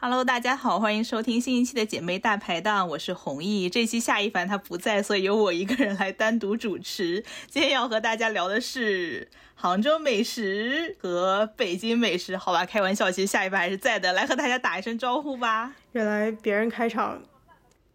Hello，大家好，欢迎收听新一期的姐妹大排档，我是弘毅。这期夏一凡他不在，所以由我一个人来单独主持。今天要和大家聊的是杭州美食和北京美食，好吧？开玩笑，其实夏一凡还是在的，来和大家打一声招呼吧。原来别人开场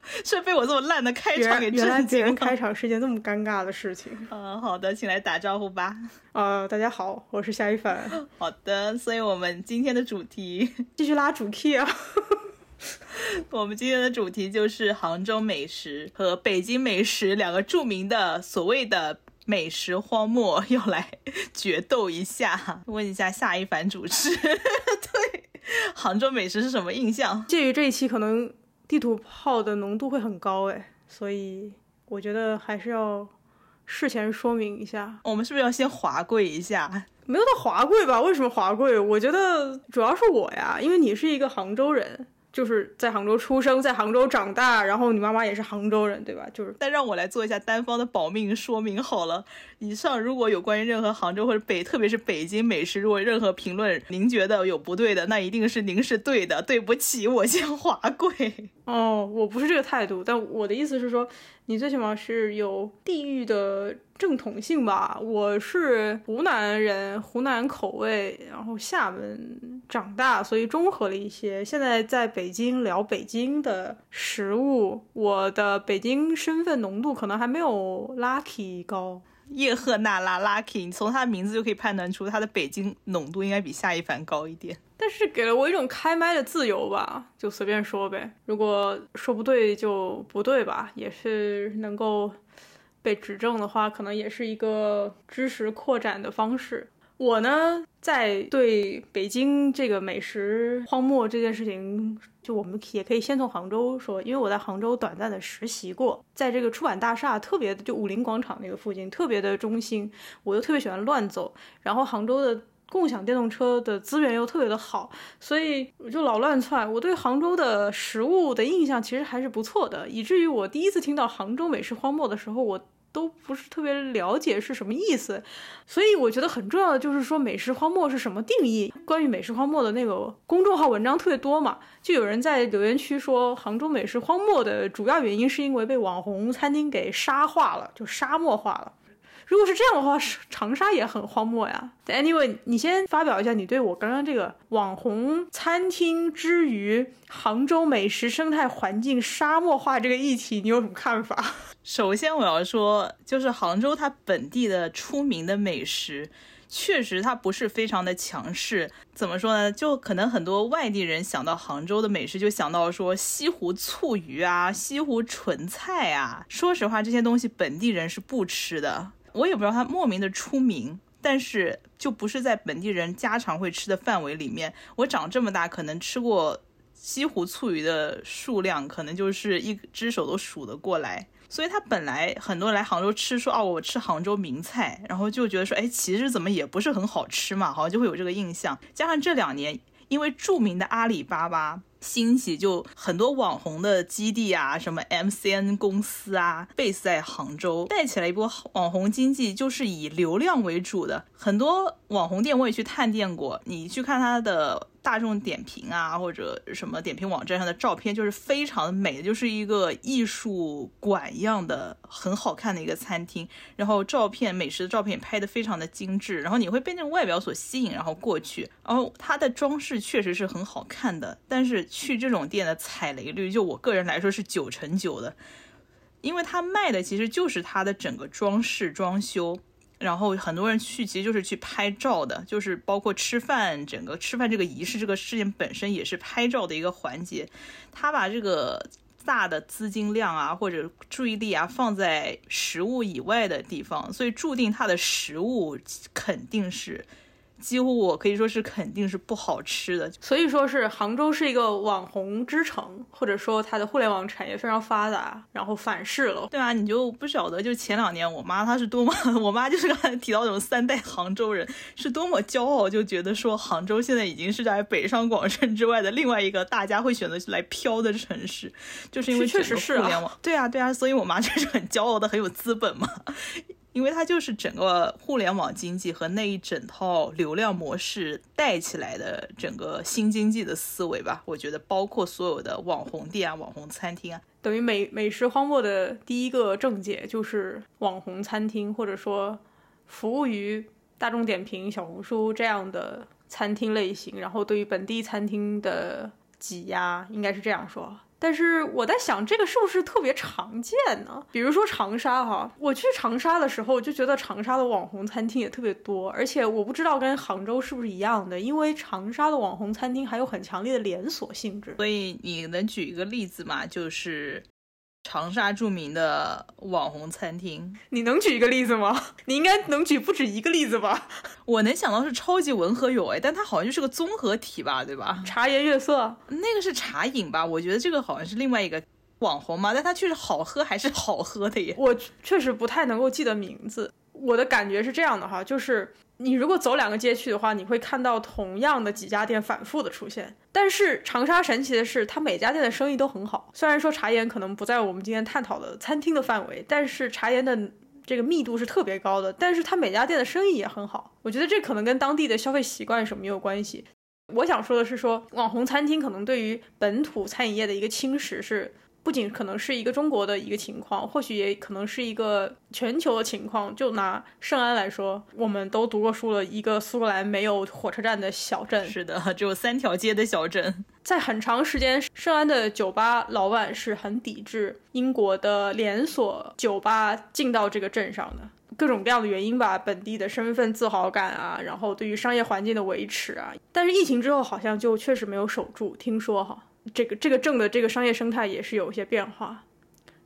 是被我这么烂的开场给震惊了。别人开场是件这么尴尬的事情。嗯，好的，请来打招呼吧。呃，大家好，我是夏一凡，好的，所以我们今天的主题，继续拉主 key 啊。我们今天的主题就是杭州美食和北京美食两个著名的所谓的美食荒漠要来决斗一下。问一下夏一凡主持，对杭州美食是什么印象？鉴于这一期可能地图炮的浓度会很高哎，所以我觉得还是要事前说明一下，我们是不是要先华贵一下？没有到华贵吧？为什么华贵？我觉得主要是我呀，因为你是一个杭州人。就是在杭州出生，在杭州长大，然后你妈妈也是杭州人，对吧？就是但让我来做一下单方的保命说明好了。以上如果有关于任何杭州或者北，特别是北京美食，如果任何评论您觉得有不对的，那一定是您是对的。对不起，我先滑跪。哦，我不是这个态度，但我的意思是说，你最起码是有地域的正统性吧。我是湖南人，湖南口味，然后厦门长大，所以中和了一些。现在在北京聊北京的食物，我的北京身份浓度可能还没有 Lucky 高。叶赫那拉 Lucky，你从他的名字就可以判断出他的北京浓度应该比夏一凡高一点。但是给了我一种开麦的自由吧，就随便说呗。如果说不对就不对吧，也是能够被指正的话，可能也是一个知识扩展的方式。我呢，在对北京这个美食荒漠这件事情，就我们也可以先从杭州说，因为我在杭州短暂的实习过，在这个出版大厦特别，就武林广场那个附近，特别的中心，我又特别喜欢乱走，然后杭州的。共享电动车的资源又特别的好，所以我就老乱窜。我对杭州的食物的印象其实还是不错的，以至于我第一次听到杭州美食荒漠的时候，我都不是特别了解是什么意思。所以我觉得很重要的就是说美食荒漠是什么定义。关于美食荒漠的那个公众号文章特别多嘛，就有人在留言区说，杭州美食荒漠的主要原因是因为被网红餐厅给沙化了，就沙漠化了。如果是这样的话，长沙也很荒漠呀。Anyway，你先发表一下你对我刚刚这个网红餐厅之于杭州美食生态环境沙漠化这个议题，你有什么看法？首先我要说，就是杭州它本地的出名的美食，确实它不是非常的强势。怎么说呢？就可能很多外地人想到杭州的美食，就想到说西湖醋鱼啊、西湖纯菜啊。说实话，这些东西本地人是不吃的。我也不知道它莫名的出名，但是就不是在本地人家常会吃的范围里面。我长这么大，可能吃过西湖醋鱼的数量，可能就是一只手都数得过来。所以他本来很多来杭州吃，说哦，我吃杭州名菜，然后就觉得说，哎，其实怎么也不是很好吃嘛，好像就会有这个印象。加上这两年，因为著名的阿里巴巴。兴起就很多网红的基地啊，什么 MCN 公司啊，base 在杭州，带起来一波网红经济，就是以流量为主的。很多网红店我也去探店过，你去看它的。大众点评啊，或者什么点评网站上的照片，就是非常的美，就是一个艺术馆一样的很好看的一个餐厅。然后照片美食的照片拍的非常的精致，然后你会被那种外表所吸引，然后过去。然后它的装饰确实是很好看的，但是去这种店的踩雷率，就我个人来说是九成九的，因为它卖的其实就是它的整个装饰装修。然后很多人去其实就是去拍照的，就是包括吃饭，整个吃饭这个仪式这个事件本身也是拍照的一个环节。他把这个大的资金量啊或者注意力啊放在食物以外的地方，所以注定他的食物肯定是。几乎我可以说是肯定是不好吃的，所以说是杭州是一个网红之城，或者说它的互联网产业非常发达，然后反噬了。对啊，你就不晓得，就前两年我妈她是多么，我妈就是刚才提到那种三代杭州人是多么骄傲，就觉得说杭州现在已经是在北上广深之外的另外一个大家会选择来飘的城市，就是因为确实是互联网。对啊，对啊，所以我妈就是很骄傲的，很有资本嘛。因为它就是整个互联网经济和那一整套流量模式带起来的整个新经济的思维吧。我觉得包括所有的网红店啊、网红餐厅啊，等于美美食荒漠的第一个症结就是网红餐厅，或者说服务于大众点评、小红书这样的餐厅类型，然后对于本地餐厅的挤压，应该是这样说。但是我在想，这个是不是特别常见呢？比如说长沙哈，我去长沙的时候就觉得长沙的网红餐厅也特别多，而且我不知道跟杭州是不是一样的，因为长沙的网红餐厅还有很强烈的连锁性质。所以你能举一个例子吗？就是。长沙著名的网红餐厅，你能举一个例子吗？你应该能举不止一个例子吧？我能想到是超级文和友，哎，但它好像就是个综合体吧，对吧？茶颜悦色，那个是茶饮吧？我觉得这个好像是另外一个网红嘛，但它确实好喝，还是好喝的耶。我确实不太能够记得名字，我的感觉是这样的哈，就是。你如果走两个街区的话，你会看到同样的几家店反复的出现。但是长沙神奇的是，它每家店的生意都很好。虽然说茶颜可能不在我们今天探讨的餐厅的范围，但是茶颜的这个密度是特别高的。但是它每家店的生意也很好。我觉得这可能跟当地的消费习惯什么有关系。我想说的是，说网红餐厅可能对于本土餐饮业的一个侵蚀是。不仅可能是一个中国的一个情况，或许也可能是一个全球的情况。就拿圣安来说，我们都读过书了，一个苏格兰没有火车站的小镇，是的，只有三条街的小镇。在很长时间，圣安的酒吧老板是很抵制英国的连锁酒吧进到这个镇上的，各种各样的原因吧，本地的身份自豪感啊，然后对于商业环境的维持啊。但是疫情之后，好像就确实没有守住，听说哈。这个这个证的这个商业生态也是有一些变化，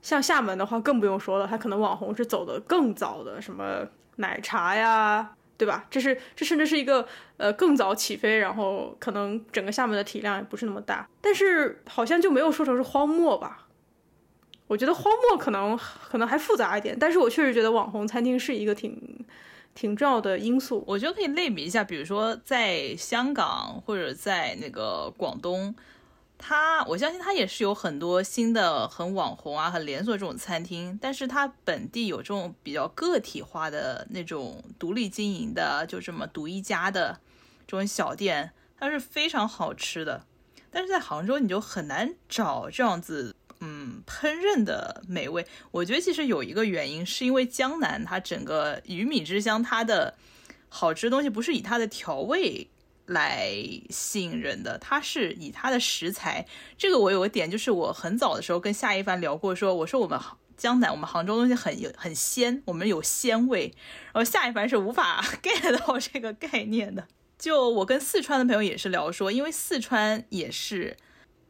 像厦门的话更不用说了，它可能网红是走的更早的，什么奶茶呀，对吧？这是这甚至是一个呃更早起飞，然后可能整个厦门的体量也不是那么大，但是好像就没有说成是荒漠吧？我觉得荒漠可能可能还复杂一点，但是我确实觉得网红餐厅是一个挺挺重要的因素。我觉得可以类比一下，比如说在香港或者在那个广东。它，我相信它也是有很多新的很网红啊、很连锁这种餐厅，但是它本地有这种比较个体化的那种独立经营的，就这么独一家的这种小店，它是非常好吃的。但是在杭州你就很难找这样子，嗯，烹饪的美味。我觉得其实有一个原因，是因为江南它整个鱼米之乡，它的好吃的东西不是以它的调味。来吸引人的，它是以它的食材。这个我有个点，就是我很早的时候跟夏一帆聊过，说我说我们江南，我们杭州东西很有很鲜，我们有鲜味。然后夏一帆是无法 get 到这个概念的。就我跟四川的朋友也是聊说，因为四川也是，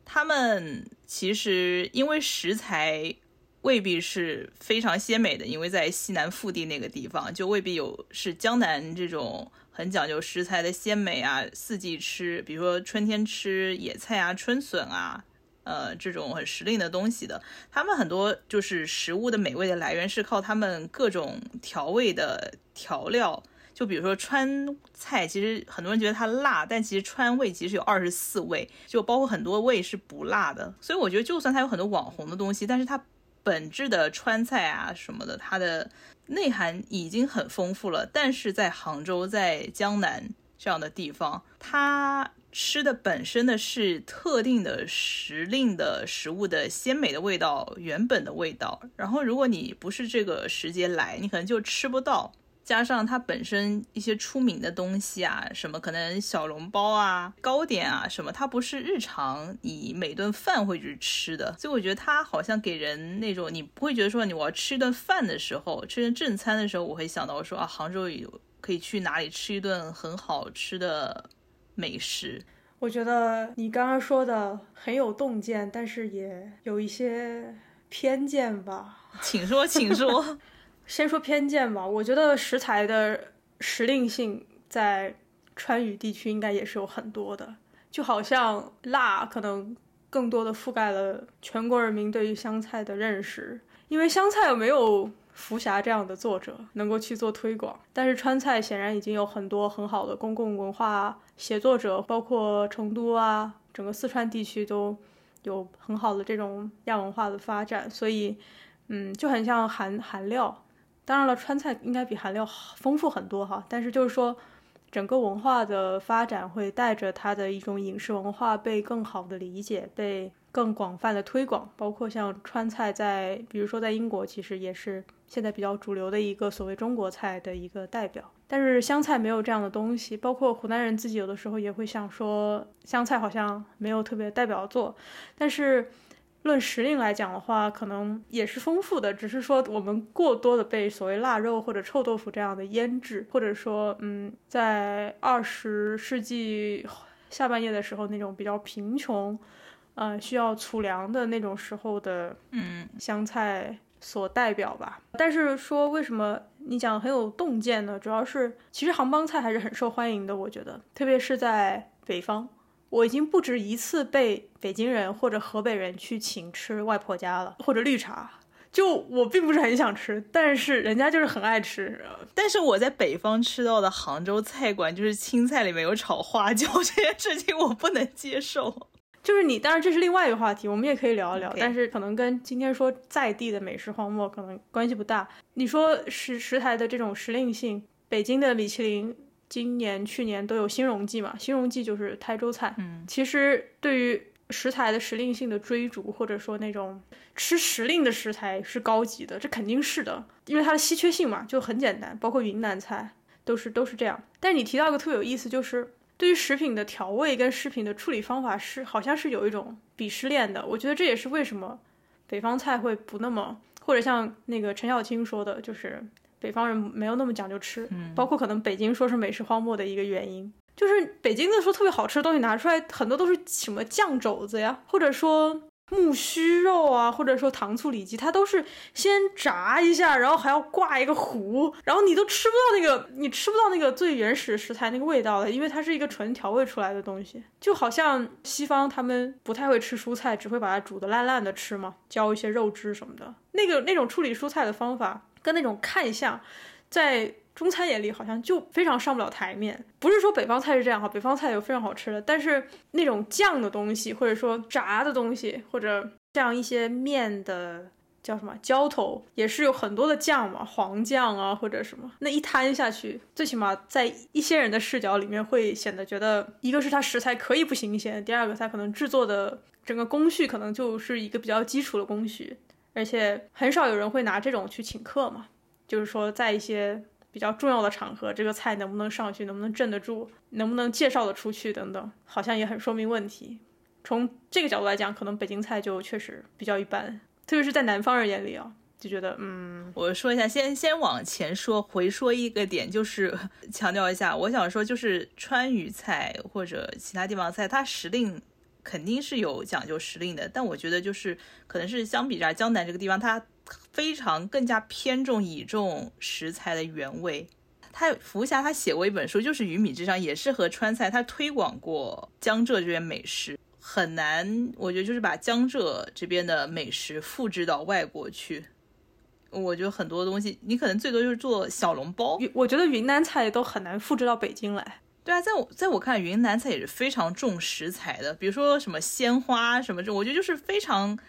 他们其实因为食材未必是非常鲜美的，因为在西南腹地那个地方，就未必有是江南这种。很讲究食材的鲜美啊，四季吃，比如说春天吃野菜啊、春笋啊，呃，这种很时令的东西的。他们很多就是食物的美味的来源是靠他们各种调味的调料。就比如说川菜，其实很多人觉得它辣，但其实川味其实有二十四味，就包括很多味是不辣的。所以我觉得，就算它有很多网红的东西，但是它本质的川菜啊什么的，它的。内涵已经很丰富了，但是在杭州、在江南这样的地方，它吃的本身的是特定的时令的食物的鲜美的味道，原本的味道。然后，如果你不是这个时节来，你可能就吃不到。加上它本身一些出名的东西啊，什么可能小笼包啊、糕点啊什么，它不是日常你每顿饭会去吃的，所以我觉得它好像给人那种你不会觉得说你我要吃一顿饭的时候，吃顿正餐的时候，我会想到说啊，杭州有可以去哪里吃一顿很好吃的美食。我觉得你刚刚说的很有洞见，但是也有一些偏见吧，请说，请说。先说偏见吧，我觉得食材的时令性在川渝地区应该也是有很多的，就好像辣可能更多的覆盖了全国人民对于湘菜的认识，因为湘菜没有福霞这样的作者能够去做推广，但是川菜显然已经有很多很好的公共文化写作者，包括成都啊，整个四川地区都有很好的这种亚文化的发展，所以，嗯，就很像韩韩料。当然了，川菜应该比韩料丰富很多哈，但是就是说。整个文化的发展会带着它的一种饮食文化被更好的理解，被更广泛的推广。包括像川菜，在比如说在英国，其实也是现在比较主流的一个所谓中国菜的一个代表。但是湘菜没有这样的东西，包括湖南人自己有的时候也会想说，湘菜好像没有特别代表作，但是。论时令来讲的话，可能也是丰富的，只是说我们过多的被所谓腊肉或者臭豆腐这样的腌制，或者说，嗯，在二十世纪下半叶的时候那种比较贫穷，呃，需要储粮的那种时候的，嗯，香菜所代表吧。但是说为什么你讲很有洞见呢？主要是其实杭帮菜还是很受欢迎的，我觉得，特别是在北方。我已经不止一次被北京人或者河北人去请吃外婆家了，或者绿茶。就我并不是很想吃，但是人家就是很爱吃。但是我在北方吃到的杭州菜馆，就是青菜里面有炒花椒这件事情，我不能接受。就是你，当然这是另外一个话题，我们也可以聊一聊。但是可能跟今天说在地的美食荒漠可能关系不大。你说食食材的这种时令性，北京的米其林。今年、去年都有新荣记嘛？新荣记就是台州菜。嗯，其实对于食材的时令性的追逐，或者说那种吃时令的食材是高级的，这肯定是的，因为它的稀缺性嘛，就很简单。包括云南菜都是都是这样。但是你提到一个特别有意思，就是对于食品的调味跟食品的处理方法是好像是有一种鄙视链的。我觉得这也是为什么北方菜会不那么，或者像那个陈小青说的，就是。北方人没有那么讲究吃，包括可能北京说是美食荒漠的一个原因，就是北京的说特别好吃的东西拿出来，很多都是什么酱肘子呀，或者说木须肉啊，或者说糖醋里脊，它都是先炸一下，然后还要挂一个糊，然后你都吃不到那个，你吃不到那个最原始食材那个味道了，因为它是一个纯调味出来的东西，就好像西方他们不太会吃蔬菜，只会把它煮的烂烂的吃嘛，浇一些肉汁什么的，那个那种处理蔬菜的方法。跟那种看相，在中餐眼里好像就非常上不了台面。不是说北方菜是这样哈，北方菜有非常好吃的，但是那种酱的东西，或者说炸的东西，或者像一些面的叫什么浇头，也是有很多的酱嘛，黄酱啊或者什么，那一摊下去，最起码在一些人的视角里面会显得觉得，一个是它食材可以不新鲜，第二个它可能制作的整个工序可能就是一个比较基础的工序。而且很少有人会拿这种去请客嘛，就是说在一些比较重要的场合，这个菜能不能上去，能不能镇得住，能不能介绍的出去等等，好像也很说明问题。从这个角度来讲，可能北京菜就确实比较一般，特别是在南方人眼里啊，就觉得嗯，我说一下，先先往前说，回说一个点，就是强调一下，我想说就是川渝菜或者其他地方菜，它时令。肯定是有讲究时令的，但我觉得就是可能是相比这江南这个地方，它非常更加偏重倚重食材的原味。他福霞他写过一本书，就是《鱼米之乡》，也是和川菜，他推广过江浙这边美食，很难，我觉得就是把江浙这边的美食复制到外国去。我觉得很多东西，你可能最多就是做小笼包。我觉得云南菜都很难复制到北京来。对啊，在我在我看，云南菜也是非常重食材的，比如说什么鲜花什么这，我觉得就是非常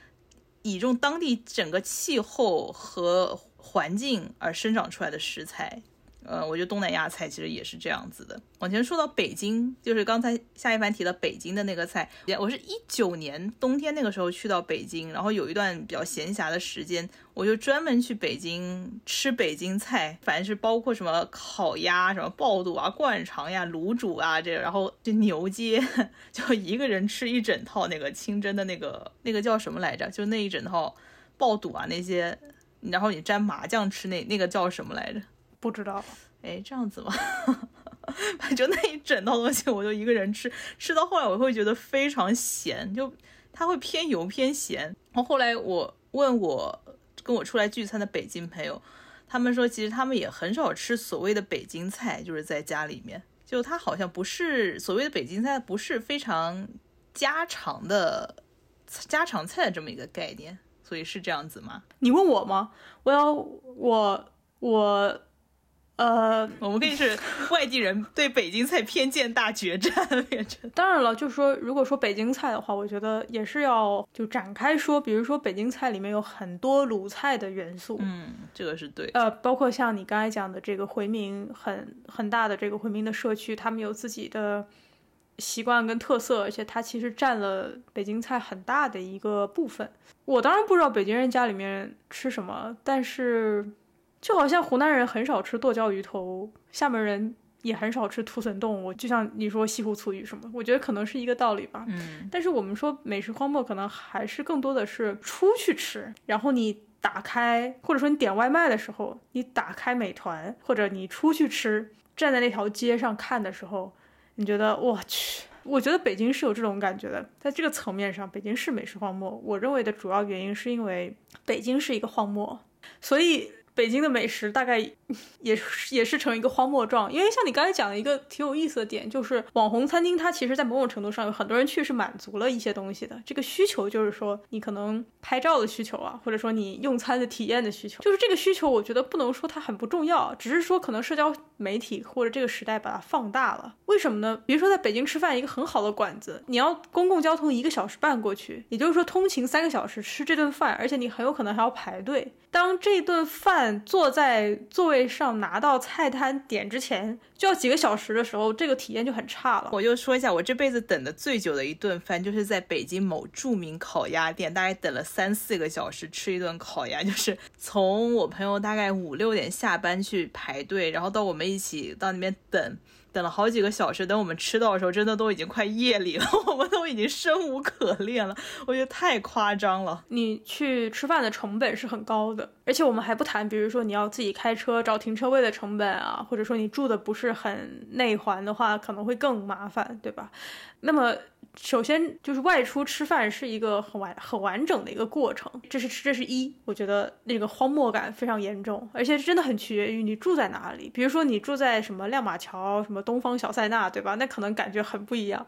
倚重当地整个气候和环境而生长出来的食材。呃，我觉得东南亚菜其实也是这样子的。往前说到北京，就是刚才夏一凡提到北京的那个菜，我是一九年冬天那个时候去到北京，然后有一段比较闲暇的时间，我就专门去北京吃北京菜，反正是包括什么烤鸭、什么爆肚啊、灌肠呀、卤煮啊这，然后就牛街，就一个人吃一整套那个清真的那个那个叫什么来着？就那一整套爆肚啊那些，然后你蘸麻酱吃那那个叫什么来着？不知道，哎，这样子吗？就那一整套东西，我就一个人吃，吃到后来我会觉得非常咸，就它会偏油偏咸。然后后来我问我跟我出来聚餐的北京朋友，他们说其实他们也很少吃所谓的北京菜，就是在家里面，就它好像不是所谓的北京菜，不是非常家常的家常菜的这么一个概念，所以是这样子吗？你问我吗？我要我我。呃，我们可以是 外地人对北京菜偏见大决战变成。当然了，就是说，如果说北京菜的话，我觉得也是要就展开说，比如说北京菜里面有很多鲁菜的元素，嗯，这个是对。呃，包括像你刚才讲的这个回民很很大的这个回民的社区，他们有自己的习惯跟特色，而且它其实占了北京菜很大的一个部分。我当然不知道北京人家里面吃什么，但是。就好像湖南人很少吃剁椒鱼头，厦门人也很少吃土笋冻。我就像你说西湖醋鱼什么，我觉得可能是一个道理吧。嗯，但是我们说美食荒漠，可能还是更多的是出去吃，然后你打开，或者说你点外卖的时候，你打开美团，或者你出去吃，站在那条街上看的时候，你觉得我去，我觉得北京是有这种感觉的。在这个层面上，北京是美食荒漠。我认为的主要原因是因为北京是一个荒漠，所以。北京的美食大概 也是也是成一个荒漠状，因为像你刚才讲的一个挺有意思的点，就是网红餐厅它其实，在某种程度上有很多人去是满足了一些东西的。这个需求就是说，你可能拍照的需求啊，或者说你用餐的体验的需求，就是这个需求，我觉得不能说它很不重要，只是说可能社交媒体或者这个时代把它放大了。为什么呢？比如说在北京吃饭，一个很好的馆子，你要公共交通一个小时半过去，也就是说通勤三个小时吃这顿饭，而且你很有可能还要排队。当这顿饭坐在座位上拿到菜单点之前就要几个小时的时候，这个体验就很差了。我就说一下，我这辈子等的最久的一顿饭，就是在北京某著名烤鸭店，大概等了三四个小时吃一顿烤鸭，就是从我朋友大概五六点下班去排队，然后到我们一起到那边等。等了好几个小时，等我们吃到的时候，真的都已经快夜里了，我们都已经生无可恋了。我觉得太夸张了。你去吃饭的成本是很高的，而且我们还不谈，比如说你要自己开车找停车位的成本啊，或者说你住的不是很内环的话，可能会更麻烦，对吧？那么。首先就是外出吃饭是一个很完很完整的一个过程，这是这是一，我觉得那个荒漠感非常严重，而且真的很取决于你住在哪里。比如说你住在什么亮马桥、什么东方小塞纳，对吧？那可能感觉很不一样。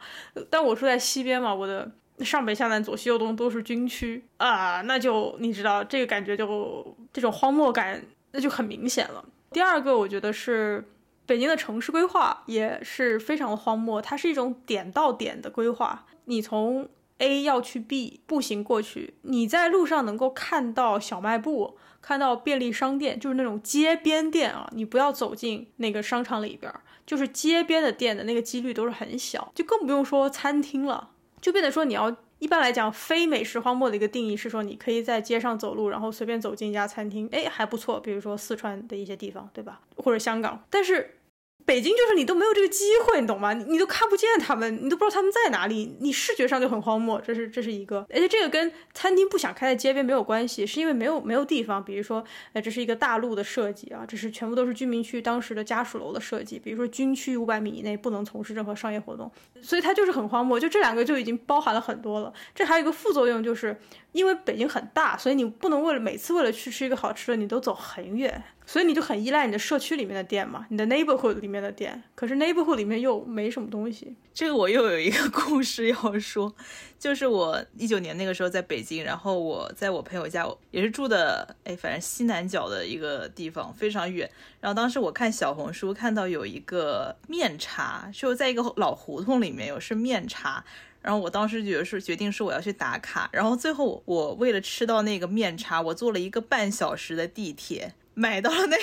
但我住在西边嘛，我的上北下南左西右东都是军区啊，那就你知道这个感觉就这种荒漠感那就很明显了。第二个我觉得是。北京的城市规划也是非常的荒漠，它是一种点到点的规划。你从 A 要去 B，步行过去，你在路上能够看到小卖部，看到便利商店，就是那种街边店啊。你不要走进那个商场里边，就是街边的店的那个几率都是很小，就更不用说餐厅了。就变得说你要一般来讲，非美食荒漠的一个定义是说，你可以在街上走路，然后随便走进一家餐厅，哎，还不错。比如说四川的一些地方，对吧？或者香港，但是。北京就是你都没有这个机会，你懂吗？你你都看不见他们，你都不知道他们在哪里，你视觉上就很荒漠。这是这是一个，而且这个跟餐厅不想开在街边没有关系，是因为没有没有地方。比如说，哎，这是一个大陆的设计啊，这是全部都是居民区当时的家属楼的设计。比如说军区五百米以内不能从事任何商业活动，所以它就是很荒漠。就这两个就已经包含了很多了。这还有一个副作用，就是因为北京很大，所以你不能为了每次为了去吃一个好吃的，你都走很远。所以你就很依赖你的社区里面的店嘛，你的 neighborhood 里面的店，可是 neighborhood 里面又没什么东西。这个我又有一个 故事要说，就是我一九年那个时候在北京，然后我在我朋友家，也是住的，哎，反正西南角的一个地方，非常远。然后当时我看小红书看到有一个面茶，就在一个老胡同里面有是面茶，然后我当时觉得是决定是我要去打卡，然后最后我为了吃到那个面茶，我坐了一个半小时的地铁。买到了那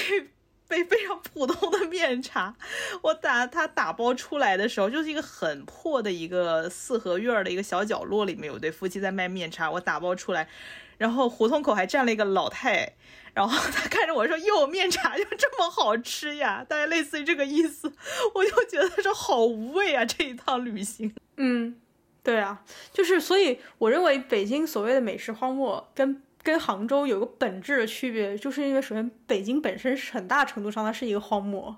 杯非常普通的面茶，我打它打包出来的时候，就是一个很破的一个四合院的一个小角落，里面有对夫妻在卖面茶。我打包出来，然后胡同口还站了一个老太，然后他看着我说：“哟，面茶就这么好吃呀？”大概类似于这个意思。我就觉得说好无味啊，这一趟旅行。嗯，对啊，就是所以我认为北京所谓的美食荒漠跟。跟杭州有个本质的区别，就是因为首先北京本身是很大程度上它是一个荒漠，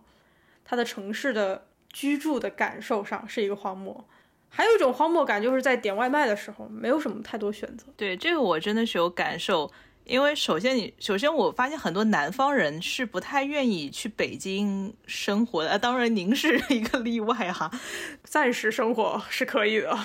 它的城市的居住的感受上是一个荒漠。还有一种荒漠感，就是在点外卖的时候没有什么太多选择。对这个我真的是有感受，因为首先你首先我发现很多南方人是不太愿意去北京生活的，当然您是一个例外哈，暂时生活是可以的。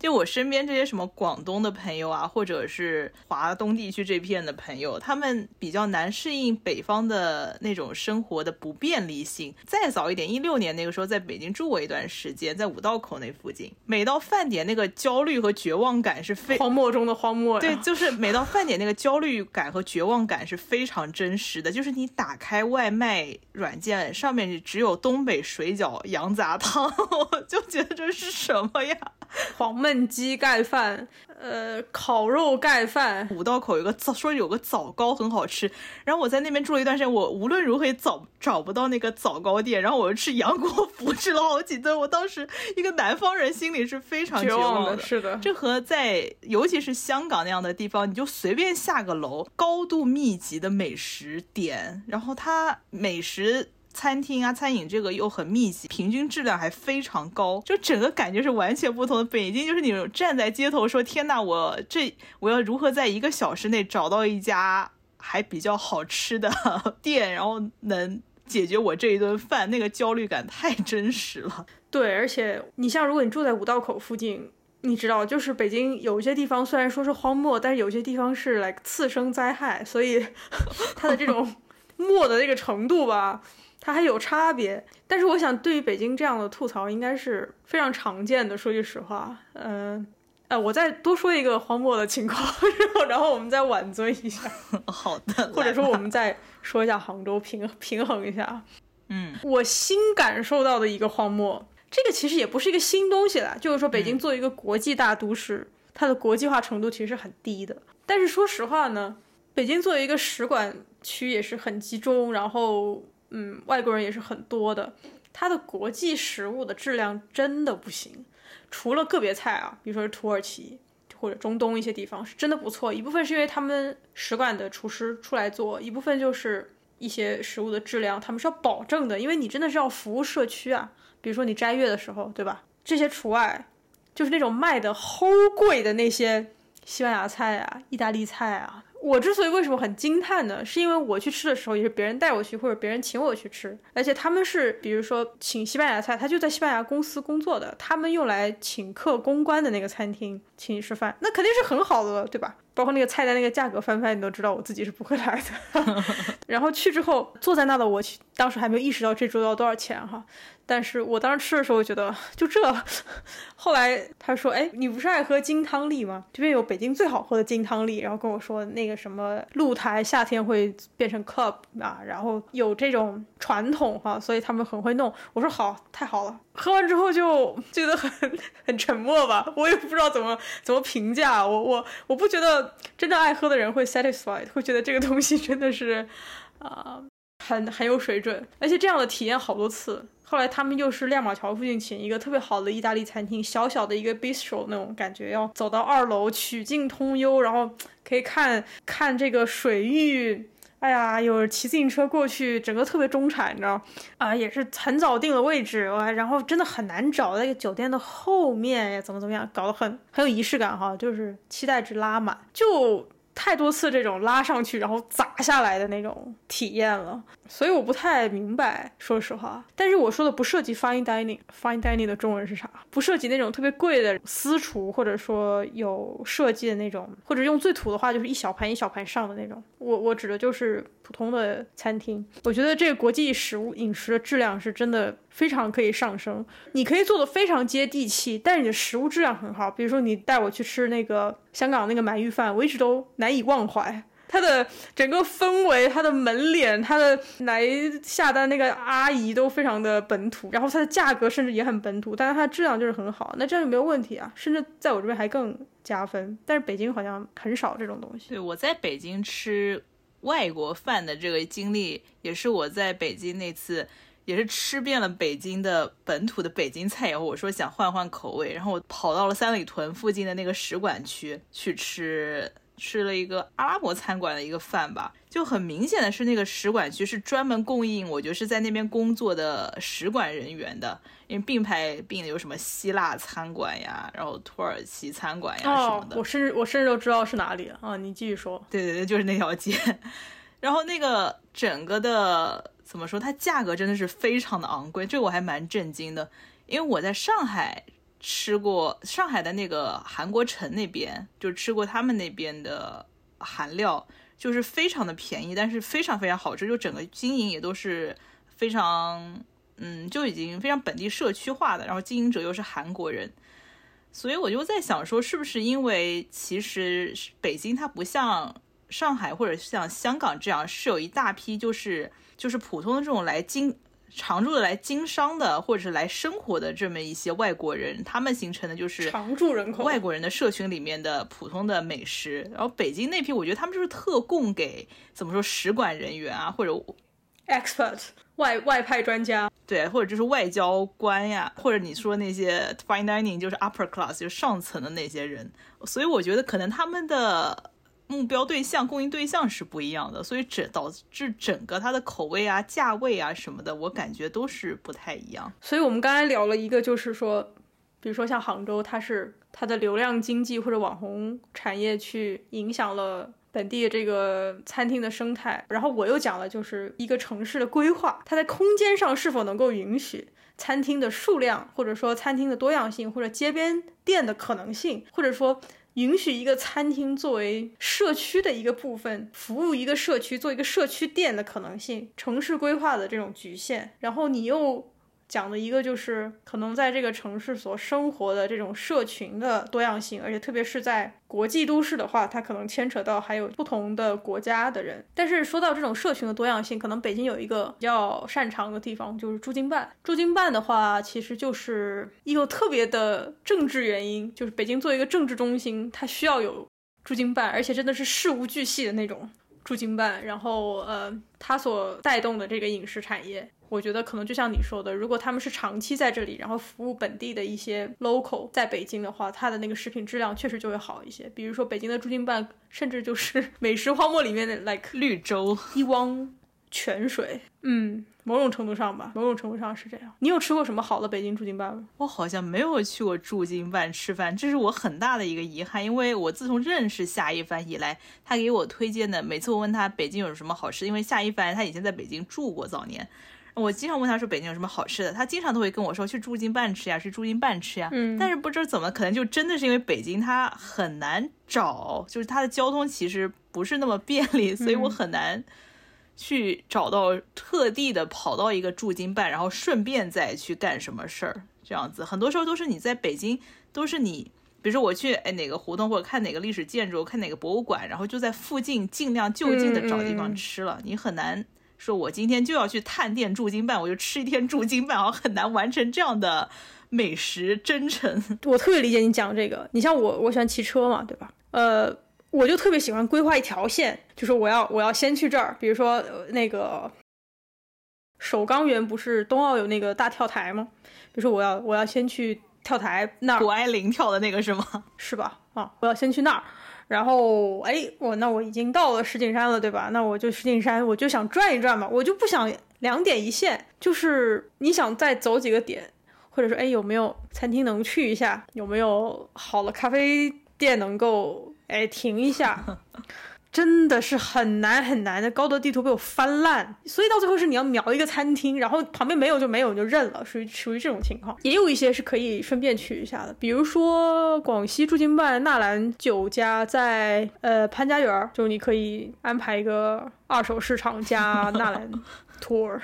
就我身边这些什么广东的朋友啊，或者是华东地区这片的朋友，他们比较难适应北方的那种生活的不便利性。再早一点，一六年那个时候在北京住过一段时间，在五道口那附近，每到饭点那个焦虑和绝望感是非荒漠中的荒漠。对，就是每到饭点那个焦虑感和绝望感是非常真实的。就是你打开外卖软件，上面只有东北水饺、羊杂汤，我就觉得这是什么呀？黄焖鸡盖饭，呃，烤肉盖饭。五道口有个枣，说有个枣糕很好吃。然后我在那边住了一段时间，我无论如何也找找不到那个枣糕店。然后我又吃杨国福，吃了好几顿。我当时一个南方人心里是非常绝望的。是的，这和在尤其是香港那样的地方，你就随便下个楼，高度密集的美食点，然后它美食。餐厅啊，餐饮这个又很密集，平均质量还非常高，就整个感觉是完全不同的。北京就是你站在街头说：“天呐，我这我要如何在一个小时内找到一家还比较好吃的 店，然后能解决我这一顿饭？”那个焦虑感太真实了。对，而且你像如果你住在五道口附近，你知道，就是北京有一些地方虽然说是荒漠，但是有些地方是来次生灾害，所以 它的这种 漠的那个程度吧。它还有差别，但是我想，对于北京这样的吐槽，应该是非常常见的。说句实话，嗯，呃，我再多说一个荒漠的情况，然后，然后我们再挽尊一下。好的，或者说我们再说一下杭州，平平衡一下。嗯，我新感受到的一个荒漠，这个其实也不是一个新东西了，就是说北京作为一个国际大都市，它的国际化程度其实是很低的。但是说实话呢，北京作为一个使馆区也是很集中，然后。嗯，外国人也是很多的，它的国际食物的质量真的不行，除了个别菜啊，比如说是土耳其或者中东一些地方是真的不错，一部分是因为他们使馆的厨师出来做，一部分就是一些食物的质量他们是要保证的，因为你真的是要服务社区啊，比如说你斋月的时候，对吧？这些除外，就是那种卖的齁贵的那些西班牙菜啊、意大利菜啊。我之所以为什么很惊叹呢？是因为我去吃的时候也是别人带我去，或者别人请我去吃，而且他们是比如说请西班牙菜，他就在西班牙公司工作的，他们用来请客公关的那个餐厅请你吃饭，那肯定是很好的了，对吧？包括那个菜单那个价格翻翻，你都知道我自己是不会来的。然后去之后坐在那的我，当时还没有意识到这桌要多少钱哈。但是我当时吃的时候，觉得就这。后来他说：“哎，你不是爱喝金汤力吗？这边有北京最好喝的金汤力。”然后跟我说那个什么露台夏天会变成 club 啊，然后有这种传统哈，所以他们很会弄。我说好，太好了。喝完之后就觉得很很沉默吧，我也不知道怎么怎么评价。我我我不觉得真的爱喝的人会 satisfied，会觉得这个东西真的是啊很很有水准，而且这样的体验好多次。后来他们又是亮马桥附近请一个特别好的意大利餐厅，小小的一个 bistro 那种感觉，要走到二楼曲径通幽，然后可以看看这个水域。哎呀，有骑自行车过去，整个特别中产，你知道啊，也是很早定了位置，哇，然后真的很难找那个酒店的后面，怎么怎么样，搞得很很有仪式感哈，就是期待值拉满，就太多次这种拉上去然后砸下来的那种体验了。所以我不太明白，说实话。但是我说的不涉及 fine dining，fine dining 的中文是啥？不涉及那种特别贵的私厨，或者说有设计的那种，或者用最土的话就是一小盘一小盘上的那种。我我指的就是普通的餐厅。我觉得这个国际食物饮食的质量是真的非常可以上升。你可以做的非常接地气，但是你的食物质量很好。比如说你带我去吃那个香港那个鳗鱼饭，我一直都难以忘怀。它的整个氛围，它的门脸，它的来下单那个阿姨都非常的本土，然后它的价格甚至也很本土，但是它的质量就是很好，那这样就没有问题啊，甚至在我这边还更加分。但是北京好像很少这种东西。对，我在北京吃外国饭的这个经历，也是我在北京那次，也是吃遍了北京的本土的北京菜以后，我说想换换口味，然后我跑到了三里屯附近的那个使馆区去吃。吃了一个阿拉伯餐馆的一个饭吧，就很明显的是那个使馆区是专门供应，我觉得是在那边工作的使馆人员的，因为并排并的有什么希腊餐馆呀，然后土耳其餐馆呀什么的。我甚至我甚至都知道是哪里啊！你继续说。对对对，就是那条街。然后那个整个的怎么说，它价格真的是非常的昂贵，这我还蛮震惊的，因为我在上海。吃过上海的那个韩国城那边，就吃过他们那边的韩料，就是非常的便宜，但是非常非常好吃，就整个经营也都是非常，嗯，就已经非常本地社区化的，然后经营者又是韩国人，所以我就在想说，是不是因为其实北京它不像上海或者像香港这样，是有一大批就是就是普通的这种来经。常住的来经商的，或者是来生活的这么一些外国人，他们形成的就是常住人口外国人的社群里面的普通的美食。然后北京那批，我觉得他们就是特供给怎么说使馆人员啊，或者 expert 外外派专家，对，或者就是外交官呀，或者你说那些 fine dining 就是 upper class 就是上层的那些人。所以我觉得可能他们的。目标对象、供应对象是不一样的，所以整导致整个它的口味啊、价位啊什么的，我感觉都是不太一样。所以我们刚才聊了一个，就是说，比如说像杭州，它是它的流量经济或者网红产业去影响了本地这个餐厅的生态。然后我又讲了，就是一个城市的规划，它在空间上是否能够允许餐厅的数量，或者说餐厅的多样性，或者街边店的可能性，或者说。允许一个餐厅作为社区的一个部分，服务一个社区，做一个社区店的可能性，城市规划的这种局限，然后你又。讲的一个就是可能在这个城市所生活的这种社群的多样性，而且特别是在国际都市的话，它可能牵扯到还有不同的国家的人。但是说到这种社群的多样性，可能北京有一个比较擅长的地方，就是驻京办。驻京办的话，其实就是一个特别的政治原因，就是北京作为一个政治中心，它需要有驻京办，而且真的是事无巨细的那种驻京办。然后呃，它所带动的这个饮食产业。我觉得可能就像你说的，如果他们是长期在这里，然后服务本地的一些 local 在北京的话，它的那个食品质量确实就会好一些。比如说北京的驻京办，甚至就是 美食荒漠里面的 like 绿洲一汪泉水。嗯，某种程度上吧，某种程度上是这样。你有吃过什么好的北京驻京办吗？我好像没有去过驻京办吃饭，这是我很大的一个遗憾。因为我自从认识夏一帆以来，他给我推荐的每次我问他北京有什么好吃，因为夏一帆他以前在北京住过早年。我经常问他说北京有什么好吃的，他经常都会跟我说去驻京办吃呀，去驻京办吃呀。嗯，但是不知道怎么，可能就真的是因为北京它很难找，就是它的交通其实不是那么便利，所以我很难去找到特地的跑到一个驻京办，然后顺便再去干什么事儿这样子。很多时候都是你在北京，都是你，比如说我去哎哪个胡同或者看哪个历史建筑，看哪个博物馆，然后就在附近尽量就近的找地方吃了，你很难。说我今天就要去探店驻京办，我就吃一天驻京办，好像很难完成这样的美食征程。我特别理解你讲这个，你像我，我喜欢骑车嘛，对吧？呃，我就特别喜欢规划一条线，就是我要我要先去这儿，比如说那个首钢园不是冬奥有那个大跳台吗？比如说我要我要先去跳台那儿，谷爱凌跳的那个是吗？是吧？啊，我要先去那儿。然后，哎，我那我已经到了石景山了，对吧？那我就石景山，我就想转一转嘛，我就不想两点一线，就是你想再走几个点，或者说，哎，有没有餐厅能去一下？有没有好的咖啡店能够，哎，停一下？真的是很难很难的，高德地图被我翻烂，所以到最后是你要瞄一个餐厅，然后旁边没有就没有，你就认了，属于属于这种情况。也有一些是可以顺便去一下的，比如说广西驻京办纳兰酒家在呃潘家园，就你可以安排一个二手市场加 纳兰 tour，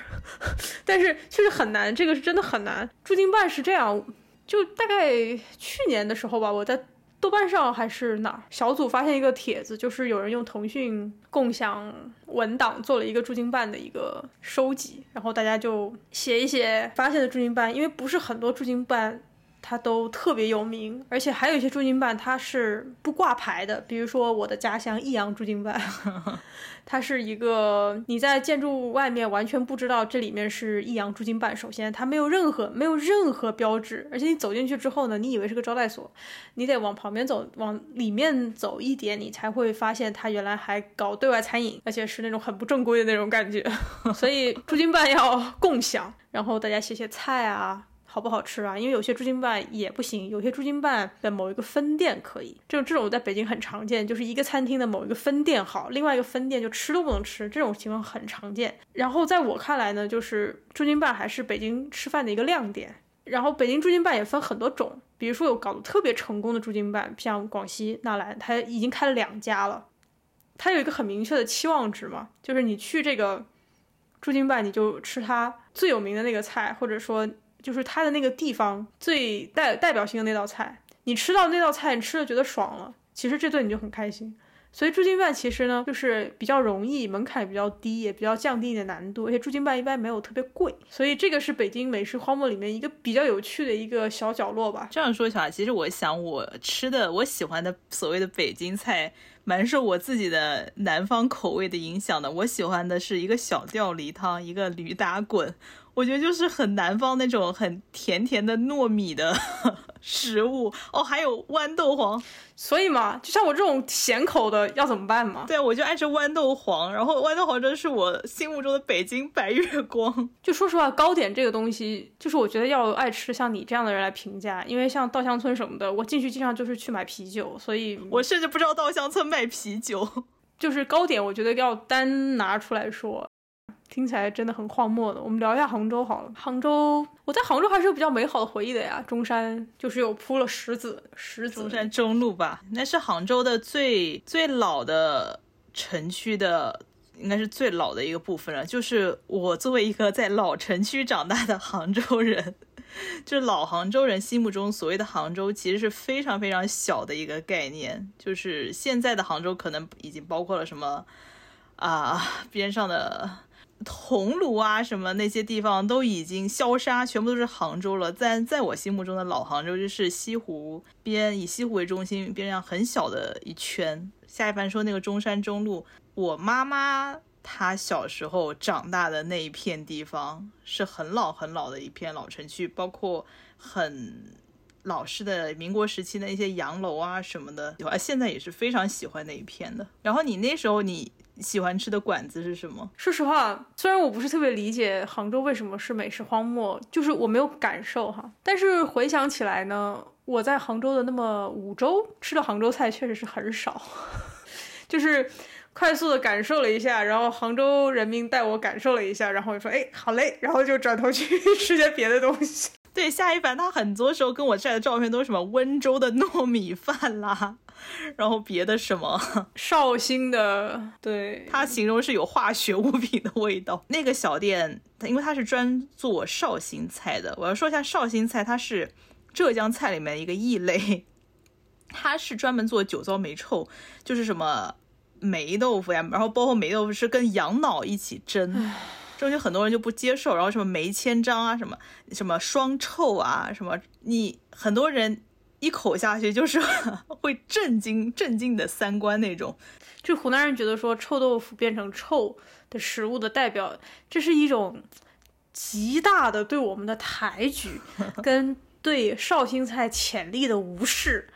但是确实很难，这个是真的很难。驻京办是这样，就大概去年的时候吧，我在。豆瓣上还是哪儿？小组发现一个帖子，就是有人用腾讯共享文档做了一个驻京办的一个收集，然后大家就写一写发现的驻京办，因为不是很多驻京办它都特别有名，而且还有一些驻京办它是不挂牌的，比如说我的家乡益阳驻京办。它是一个你在建筑外面完全不知道这里面是益阳驻京办。首先，它没有任何没有任何标志，而且你走进去之后呢，你以为是个招待所，你得往旁边走，往里面走一点，你才会发现它原来还搞对外餐饮，而且是那种很不正规的那种感觉。所以驻京办要共享，然后大家写写菜啊。好不好吃啊？因为有些驻京办也不行，有些驻京办的某一个分店可以。这种这种在北京很常见，就是一个餐厅的某一个分店好，另外一个分店就吃都不能吃，这种情况很常见。然后在我看来呢，就是驻京办还是北京吃饭的一个亮点，然后北京驻京办也分很多种，比如说有搞得特别成功的驻京办，像广西纳兰，它已经开了两家了。它有一个很明确的期望值嘛，就是你去这个驻京办，你就吃它最有名的那个菜，或者说就是它的那个地方最代代表性的那道菜。你吃到那道菜，你吃了觉得爽了，其实这顿你就很开心。所以驻京办其实呢，就是比较容易，门槛比较低，也比较降低你的难度，而且驻京办一般没有特别贵，所以这个是北京美食荒漠里面一个比较有趣的一个小角落吧。这样说起来，其实我想我吃的我喜欢的所谓的北京菜，蛮受我自己的南方口味的影响的。我喜欢的是一个小吊梨汤，一个驴打滚，我觉得就是很南方那种很甜甜的糯米的。食物哦，还有豌豆黄，所以嘛，就像我这种咸口的要怎么办嘛？对，我就爱吃豌豆黄，然后豌豆黄真是我心目中的北京白月光。就说实话，糕点这个东西，就是我觉得要爱吃像你这样的人来评价，因为像稻香村什么的，我进去经常就是去买啤酒，所以我甚至不知道稻香村卖啤酒。就是糕点，我觉得要单拿出来说。听起来真的很荒漠的。我们聊一下杭州好了。杭州，我在杭州还是有比较美好的回忆的呀。中山就是有铺了石子，石子。中山中路吧，那是杭州的最最老的城区的，应该是最老的一个部分了。就是我作为一个在老城区长大的杭州人，就是老杭州人心目中所谓的杭州，其实是非常非常小的一个概念。就是现在的杭州可能已经包括了什么啊边上的。桐庐啊，什么那些地方都已经消杀，全部都是杭州了。在在我心目中的老杭州，就是西湖边，以西湖为中心，边上很小的一圈。下一盘说那个中山中路，我妈妈她小时候长大的那一片地方，是很老很老的一片老城区，包括很老式的民国时期的一些洋楼啊什么的。我现在也是非常喜欢那一片的。然后你那时候你。喜欢吃的馆子是什么？说实话，虽然我不是特别理解杭州为什么是美食荒漠，就是我没有感受哈。但是回想起来呢，我在杭州的那么五周吃的杭州菜确实是很少，就是快速的感受了一下，然后杭州人民带我感受了一下，然后我说哎好嘞，然后就转头去 吃些别的东西。对，夏一凡他很多时候跟我晒的照片都是什么温州的糯米饭啦。然后别的什么绍兴的，对他形容是有化学物品的味道。那个小店，因为它是专做绍兴菜的。我要说一下绍兴菜，它是浙江菜里面一个异类，它是专门做酒糟霉臭，就是什么霉豆腐呀，然后包括霉豆腐是跟羊脑一起蒸，这就很多人就不接受。然后什么梅千张啊，什么什么双臭啊，什么你很多人。一口下去就是 会震惊震惊的三观那种，就湖南人觉得说臭豆腐变成臭的食物的代表，这是一种极大的对我们的抬举，跟对绍兴菜潜力的无视，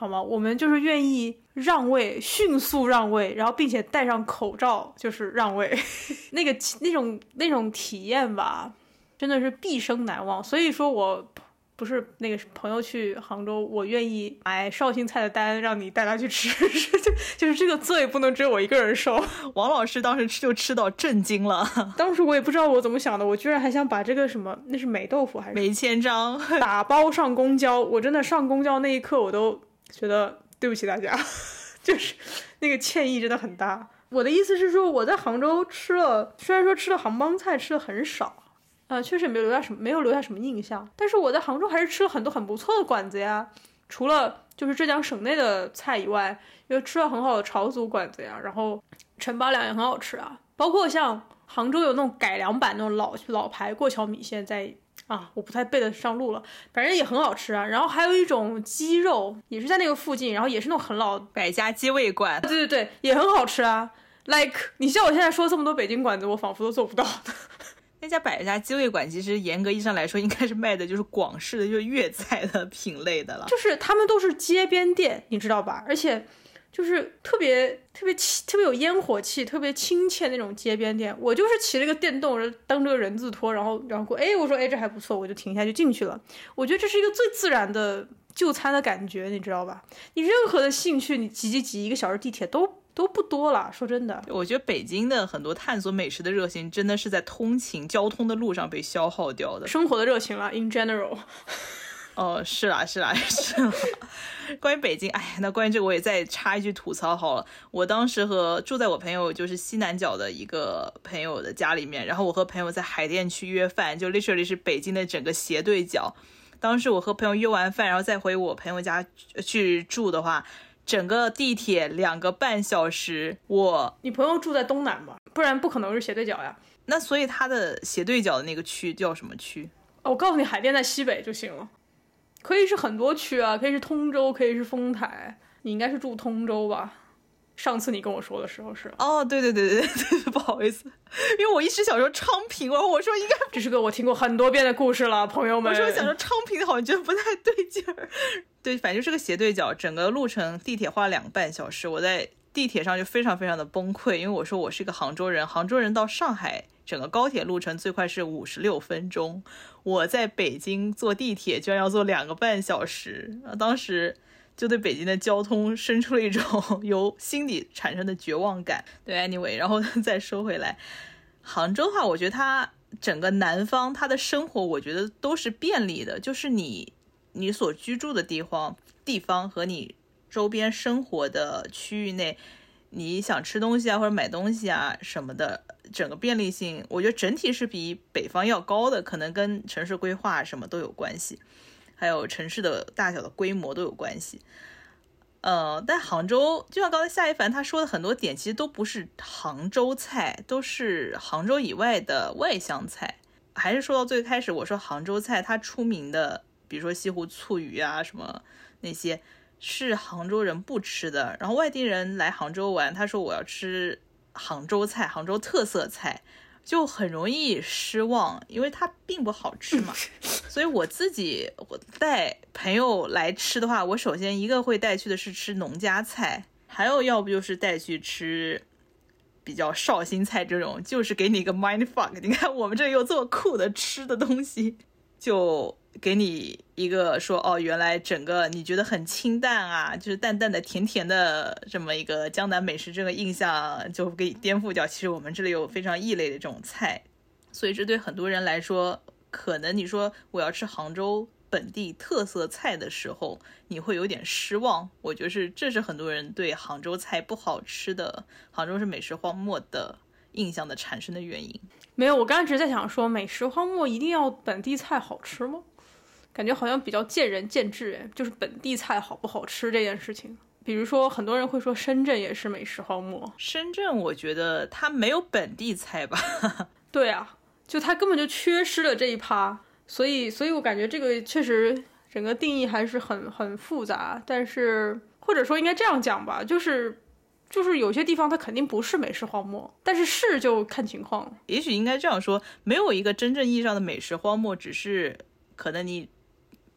好吗？我们就是愿意让位，迅速让位，然后并且戴上口罩就是让位，那个那种那种体验吧，真的是毕生难忘。所以说我。不是那个朋友去杭州，我愿意买绍兴菜的单，让你带他去吃，就就是这个罪不能只有我一个人受。王老师当时吃就吃到震惊了，当时我也不知道我怎么想的，我居然还想把这个什么，那是霉豆腐还是霉千张打包上公交，我真的上公交那一刻我都觉得对不起大家，就是那个歉意真的很大。我的意思是说我在杭州吃了，虽然说吃了杭帮菜吃的很少。呃，确实没有留下什么，没有留下什么印象。但是我在杭州还是吃了很多很不错的馆子呀，除了就是浙江省内的菜以外，又吃了很好的朝族馆子呀，然后陈八两也很好吃啊。包括像杭州有那种改良版那种老老牌过桥米线，在啊，我不太背得上路了，反正也很好吃啊。然后还有一种鸡肉，也是在那个附近，然后也是那种很老百家鸡味馆，对对对，也很好吃啊。Like，你像我现在说这么多北京馆子，我仿佛都做不到。那家百家鸡味馆其实严格意义上来说，应该是卖的就是广式的，就是粤菜的品类的了。就是他们都是街边店，你知道吧？而且就是特别特别特别有烟火气、特别亲切那种街边店。我就是骑了个电动，蹬着个人字拖，然后然后过，哎，我说哎这还不错，我就停下就进去了。我觉得这是一个最自然的就餐的感觉，你知道吧？你任何的兴趣，你挤挤挤一个小时地铁都都不多了。说真的，我觉得北京的很多探索美食的热情，真的是在通勤交通的路上被消耗掉的。生活的热情了，in general。哦，是啦，是啦，是啦。关于北京，哎，那关于这个我也再插一句吐槽好了。我当时和住在我朋友就是西南角的一个朋友的家里面，然后我和朋友在海淀区约饭，就 literally 是北京的整个斜对角。当时我和朋友约完饭，然后再回我朋友家去住的话，整个地铁两个半小时。我你朋友住在东南吧？不然不可能是斜对角呀。那所以他的斜对角的那个区叫什么区？哦，我告诉你，海淀在西北就行了。可以是很多区啊，可以是通州，可以是丰台。你应该是住通州吧？上次你跟我说的时候是哦，对对对对对，不好意思，因为我一直想说昌平，然后我说应该这是个我听过很多遍的故事了，朋友们。我说想说昌平，好像觉得不太对劲儿。对，反正就是个斜对角，整个路程地铁花了两个半小时，我在地铁上就非常非常的崩溃，因为我说我是一个杭州人，杭州人到上海整个高铁路程最快是五十六分钟。我在北京坐地铁居然要坐两个半小时啊！当时就对北京的交通生出了一种 由心底产生的绝望感。对，anyway，然后 再说回来，杭州的话，我觉得它整个南方，它的生活我觉得都是便利的，就是你你所居住的地方地方和你周边生活的区域内。你想吃东西啊，或者买东西啊什么的，整个便利性，我觉得整体是比北方要高的，可能跟城市规划什么都有关系，还有城市的大小的规模都有关系。呃，但杭州就像刚才夏一凡他说的很多点，其实都不是杭州菜，都是杭州以外的外乡菜。还是说到最开始我说杭州菜，它出名的，比如说西湖醋鱼啊什么那些。是杭州人不吃的，然后外地人来杭州玩，他说我要吃杭州菜，杭州特色菜，就很容易失望，因为它并不好吃嘛。所以我自己我带朋友来吃的话，我首先一个会带去的是吃农家菜，还有要不就是带去吃比较绍兴菜这种，就是给你一个 mind fuck。你看我们这有这么酷的吃的东西，就。给你一个说哦，原来整个你觉得很清淡啊，就是淡淡的、甜甜的这么一个江南美食，这个印象就给你颠覆掉。其实我们这里有非常异类的这种菜，所以这对很多人来说，可能你说我要吃杭州本地特色菜的时候，你会有点失望。我觉得是这是很多人对杭州菜不好吃的，杭州是美食荒漠的印象的产生的原因。没有，我刚才只是在想说，美食荒漠一定要本地菜好吃吗？感觉好像比较见仁见智哎，就是本地菜好不好吃这件事情。比如说，很多人会说深圳也是美食荒漠。深圳，我觉得它没有本地菜吧？对啊，就它根本就缺失了这一趴。所以，所以我感觉这个确实整个定义还是很很复杂。但是，或者说应该这样讲吧，就是就是有些地方它肯定不是美食荒漠，但是是就看情况。也许应该这样说，没有一个真正意义上的美食荒漠，只是可能你。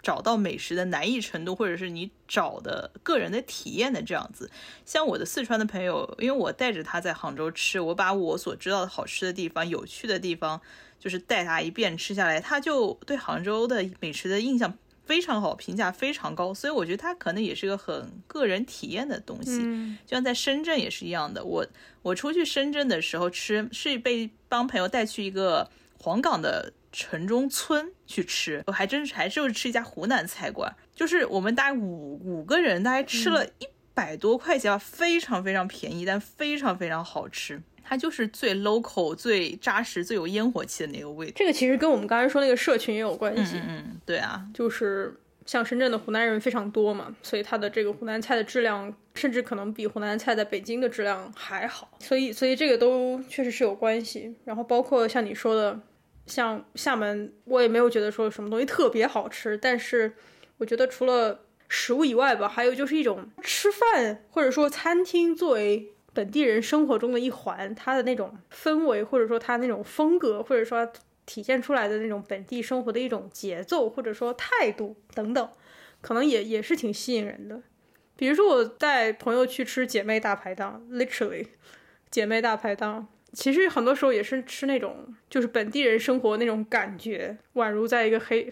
找到美食的难易程度，或者是你找的个人的体验的这样子，像我的四川的朋友，因为我带着他在杭州吃，我把我所知道的好吃的地方、有趣的地方，就是带他一遍吃下来，他就对杭州的美食的印象非常好，评价非常高。所以我觉得它可能也是个很个人体验的东西。嗯就像在深圳也是一样的，我我出去深圳的时候吃，是被帮朋友带去一个黄冈的。城中村去吃，我还真是还是吃一家湖南菜馆，就是我们大概五五个人，大概吃了一百多块钱吧，非常非常便宜，但非常非常好吃。它就是最 local、最扎实、最有烟火气的那个味道。这个其实跟我们刚才说那个社群也有关系。嗯嗯，对啊，就是像深圳的湖南人非常多嘛，所以它的这个湖南菜的质量，甚至可能比湖南菜在北京的质量还好。所以，所以这个都确实是有关系。然后包括像你说的。像厦门，我也没有觉得说什么东西特别好吃，但是我觉得除了食物以外吧，还有就是一种吃饭或者说餐厅作为本地人生活中的一环，它的那种氛围或者说它那种风格，或者说体现出来的那种本地生活的一种节奏或者说态度等等，可能也也是挺吸引人的。比如说我带朋友去吃姐妹大排档，literally 姐妹大排档。其实很多时候也是吃那种，就是本地人生活那种感觉，宛如在一个黑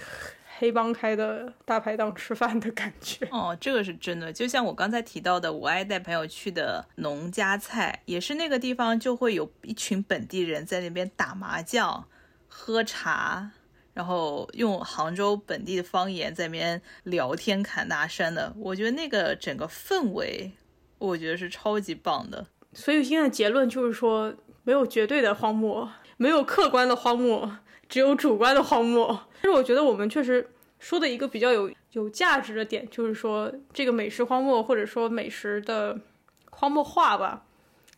黑帮开的大排档吃饭的感觉。哦，这个是真的。就像我刚才提到的，我爱带朋友去的农家菜，也是那个地方就会有一群本地人在那边打麻将、喝茶，然后用杭州本地的方言在那边聊天侃大山的。我觉得那个整个氛围，我觉得是超级棒的。所以现在的结论就是说，没有绝对的荒漠，没有客观的荒漠，只有主观的荒漠。但是我觉得我们确实说的一个比较有有价值的点，就是说这个美食荒漠或者说美食的荒漠化吧，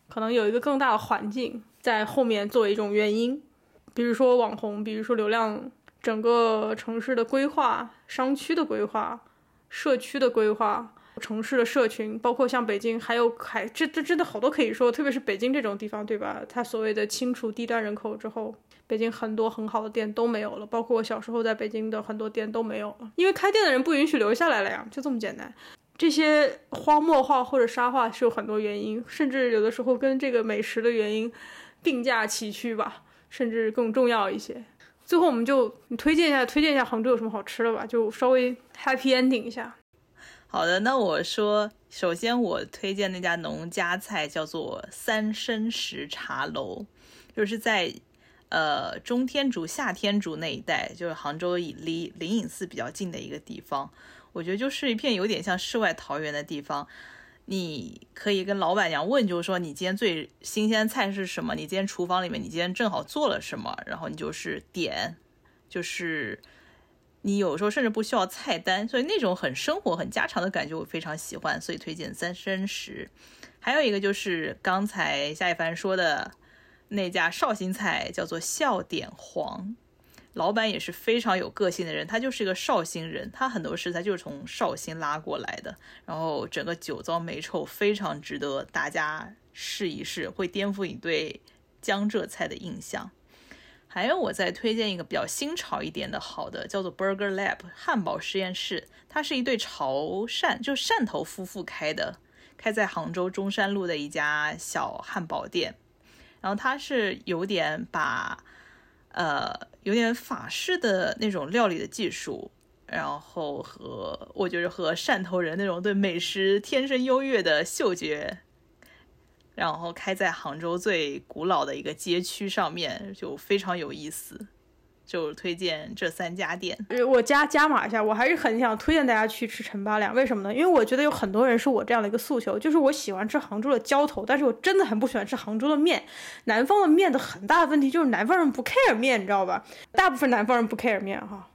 可能有一个更大的环境在后面作为一种原因，比如说网红，比如说流量，整个城市的规划、商区的规划、社区的规划。城市的社群，包括像北京，还有还这这真的好多可以说，特别是北京这种地方，对吧？它所谓的清除低端人口之后，北京很多很好的店都没有了，包括我小时候在北京的很多店都没有了，因为开店的人不允许留下来了呀，就这么简单。这些荒漠化或者沙化是有很多原因，甚至有的时候跟这个美食的原因并驾齐驱吧，甚至更重要一些。最后我们就你推荐一下，推荐一下杭州有什么好吃的吧，就稍微 happy ending 一下。好的，那我说，首先我推荐那家农家菜叫做三生石茶楼，就是在呃中天竺、下天竺那一带，就是杭州离灵隐寺比较近的一个地方。我觉得就是一片有点像世外桃源的地方。你可以跟老板娘问，就是说你今天最新鲜菜是什么？你今天厨房里面你今天正好做了什么？然后你就是点，就是。你有时候甚至不需要菜单，所以那种很生活、很家常的感觉我非常喜欢，所以推荐三生石。还有一个就是刚才夏一凡说的那家绍兴菜，叫做笑点黄，老板也是非常有个性的人，他就是一个绍兴人，他很多食材就是从绍兴拉过来的，然后整个酒糟没臭，非常值得大家试一试，会颠覆你对江浙菜的印象。还有，我再推荐一个比较新潮一点的好的，叫做 Burger Lab 汉堡实验室。它是一对潮汕就汕头夫妇开的，开在杭州中山路的一家小汉堡店。然后他是有点把呃有点法式的那种料理的技术，然后和我觉得和汕头人那种对美食天生优越的嗅觉。然后开在杭州最古老的一个街区上面，就非常有意思，就推荐这三家店。我加加码一下，我还是很想推荐大家去吃陈八两。为什么呢？因为我觉得有很多人是我这样的一个诉求，就是我喜欢吃杭州的浇头，但是我真的很不喜欢吃杭州的面。南方的面的很大的问题就是南方人不 care 面，你知道吧？大部分南方人不 care 面哈，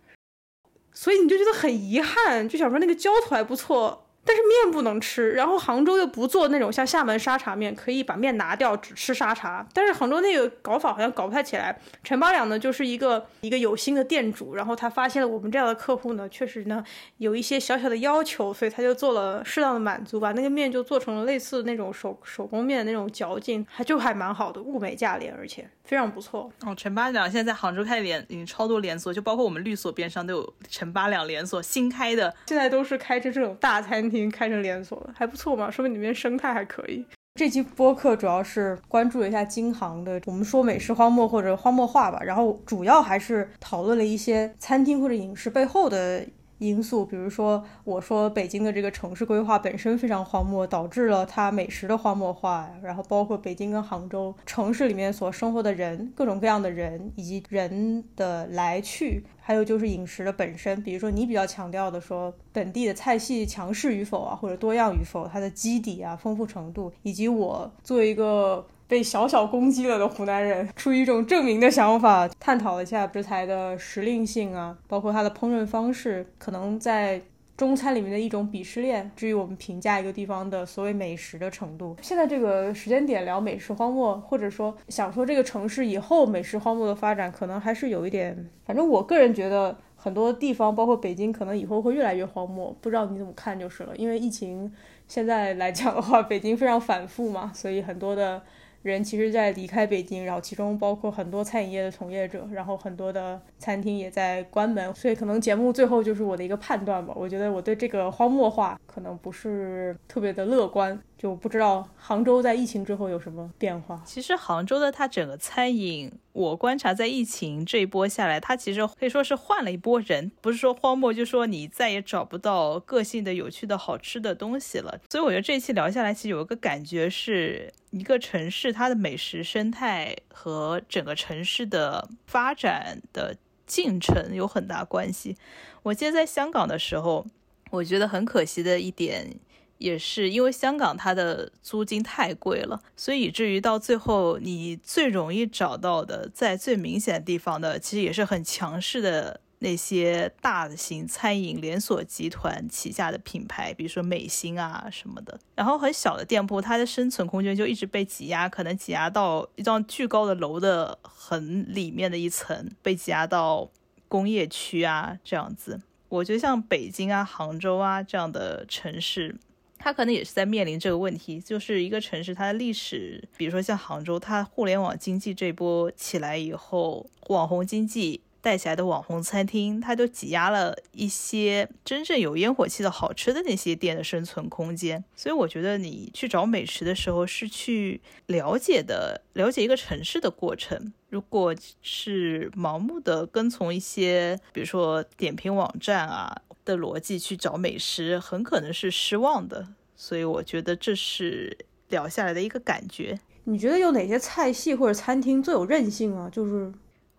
所以你就觉得很遗憾，就想说那个浇头还不错。但是面不能吃，然后杭州又不做那种像厦门沙茶面，可以把面拿掉，只吃沙茶。但是杭州那个搞法好像搞不太起来。陈八两呢，就是一个一个有心的店主，然后他发现了我们这样的客户呢，确实呢有一些小小的要求，所以他就做了适当的满足，把那个面就做成了类似那种手手工面的那种嚼劲，还就还蛮好的，物美价廉，而且非常不错。哦，陈八两现在在杭州开连已经超多连锁，就包括我们律所边上都有陈八两连锁新开的，现在都是开着这种大餐厅。经开成连锁了，还不错嘛，说明里面生态还可以。这期播客主要是关注了一下京杭的，我们说美食荒漠或者荒漠化吧，然后主要还是讨论了一些餐厅或者饮食背后的。因素，比如说，我说北京的这个城市规划本身非常荒漠，导致了它美食的荒漠化。然后包括北京跟杭州城市里面所生活的人，各种各样的人，以及人的来去，还有就是饮食的本身。比如说你比较强调的说本地的菜系强势与否啊，或者多样与否，它的基底啊、丰富程度，以及我作为一个。被小小攻击了的湖南人，出于一种证明的想法，探讨了一下食材的时令性啊，包括它的烹饪方式，可能在中餐里面的一种鄙视链。至于我们评价一个地方的所谓美食的程度，现在这个时间点聊美食荒漠，或者说想说这个城市以后美食荒漠的发展，可能还是有一点。反正我个人觉得，很多地方，包括北京，可能以后会越来越荒漠。不知道你怎么看就是了。因为疫情现在来讲的话，北京非常反复嘛，所以很多的。人其实，在离开北京，然后其中包括很多餐饮业的从业者，然后很多的餐厅也在关门，所以可能节目最后就是我的一个判断吧。我觉得我对这个荒漠化可能不是特别的乐观，就不知道杭州在疫情之后有什么变化。其实杭州的它整个餐饮，我观察在疫情这一波下来，它其实可以说是换了一波人，不是说荒漠，就说你再也找不到个性的、有趣的好吃的东西了。所以我觉得这一期聊下来，其实有一个感觉是一个城市它的美食生态和整个城市的发展的进程有很大关系。我记得在香港的时候，我觉得很可惜的一点。也是因为香港它的租金太贵了，所以以至于到最后你最容易找到的，在最明显的地方的，其实也是很强势的那些大型餐饮连锁集团旗下的品牌，比如说美心啊什么的。然后很小的店铺，它的生存空间就一直被挤压，可能挤压到一幢巨高的楼的很里面的一层，被挤压到工业区啊这样子。我觉得像北京啊、杭州啊这样的城市。他可能也是在面临这个问题，就是一个城市，它的历史，比如说像杭州，它互联网经济这波起来以后，网红经济带起来的网红餐厅，它就挤压了一些真正有烟火气的好吃的那些店的生存空间。所以我觉得你去找美食的时候，是去了解的，了解一个城市的过程。如果是盲目的跟从一些，比如说点评网站啊。的逻辑去找美食，很可能是失望的，所以我觉得这是聊下来的一个感觉。你觉得有哪些菜系或者餐厅最有韧性啊？就是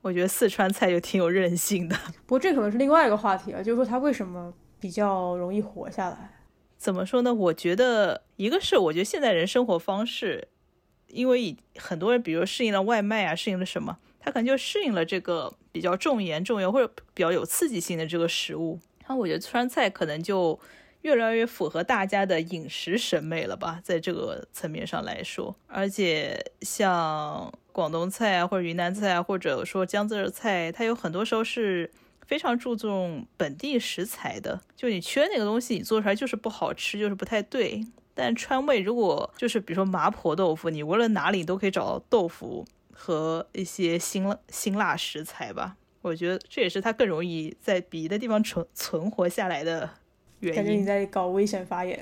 我觉得四川菜就挺有韧性的，不过这可能是另外一个话题了。就是说它为什么比较容易活下来？怎么说呢？我觉得一个是我觉得现在人生活方式，因为很多人比如适应了外卖啊，适应了什么，他可能就适应了这个比较重盐重油或者比较有刺激性的这个食物。那我觉得川菜可能就越来越符合大家的饮食审美了吧，在这个层面上来说，而且像广东菜啊，或者云南菜啊，或者说江浙菜，它有很多时候是非常注重本地食材的。就你缺那个东西，你做出来就是不好吃，就是不太对。但川味如果就是比如说麻婆豆腐，你无论哪里都可以找到豆腐和一些辛辣辛辣食材吧。我觉得这也是它更容易在别的地方存存活下来的原因。感觉你在搞危险发言。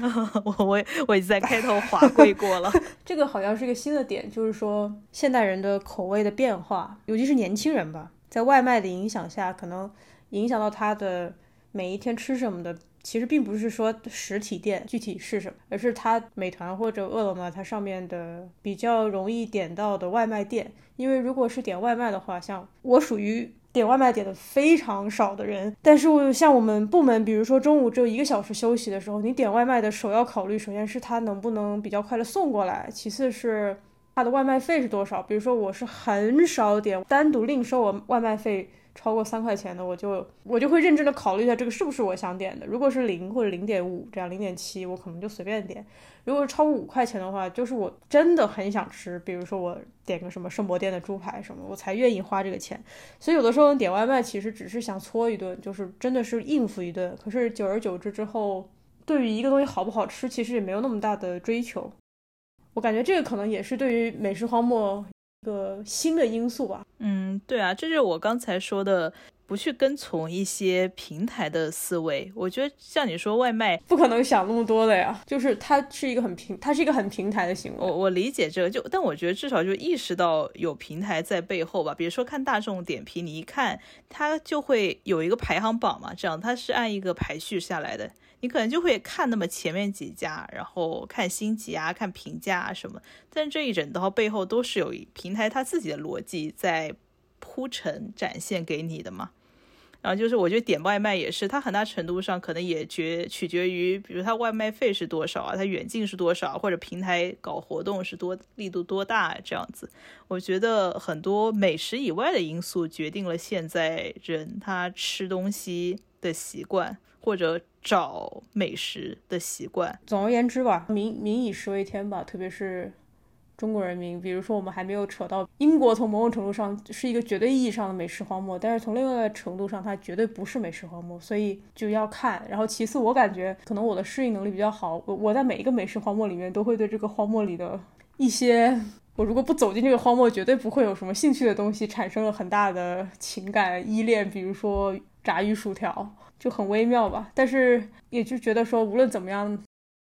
我我我已经在开头划跪过了。这个好像是一个新的点，就是说现代人的口味的变化，尤其是年轻人吧，在外卖的影响下，可能影响到他的每一天吃什么的。其实并不是说实体店具体是什么，而是它美团或者饿了么它上面的比较容易点到的外卖店。因为如果是点外卖的话，像我属于点外卖点的非常少的人。但是像我们部门，比如说中午只有一个小时休息的时候，你点外卖的首要考虑，首先是他能不能比较快的送过来，其次是他的外卖费是多少。比如说我是很少点单独另收我外卖费。超过三块钱的，我就我就会认真的考虑一下这个是不是我想点的。如果是零或者零点五这样，零点七我可能就随便点。如果是超过五块钱的话，就是我真的很想吃，比如说我点个什么圣博店的猪排什么，我才愿意花这个钱。所以有的时候点外卖其实只是想搓一顿，就是真的是应付一顿。可是久而久之之后，对于一个东西好不好吃，其实也没有那么大的追求。我感觉这个可能也是对于美食荒漠。一个新的因素吧。嗯，对啊，这就是我刚才说的，不去跟从一些平台的思维。我觉得像你说外卖，不可能想那么多的呀。就是它是一个很平，它是一个很平台的行为。我我理解这个，就但我觉得至少就意识到有平台在背后吧。比如说看大众点评，你一看它就会有一个排行榜嘛，这样它是按一个排序下来的。你可能就会看那么前面几家，然后看星级啊，看评价啊什么，但这一整套背后都是有平台它自己的逻辑在铺陈展现给你的嘛。然后就是我觉得点外卖也是，它很大程度上可能也决取决于，比如它外卖费是多少啊，它远近是多少，或者平台搞活动是多力度多大这样子。我觉得很多美食以外的因素决定了现在人他吃东西的习惯。或者找美食的习惯。总而言之吧，民民以食为天吧，特别是中国人民。比如说，我们还没有扯到英国，从某种程度上是一个绝对意义上的美食荒漠，但是从另外一个程度上，它绝对不是美食荒漠，所以就要看。然后其次，我感觉可能我的适应能力比较好，我我在每一个美食荒漠里面都会对这个荒漠里的一些，我如果不走进这个荒漠，绝对不会有什么兴趣的东西，产生了很大的情感依恋。比如说炸鱼薯条。就很微妙吧，但是也就觉得说，无论怎么样，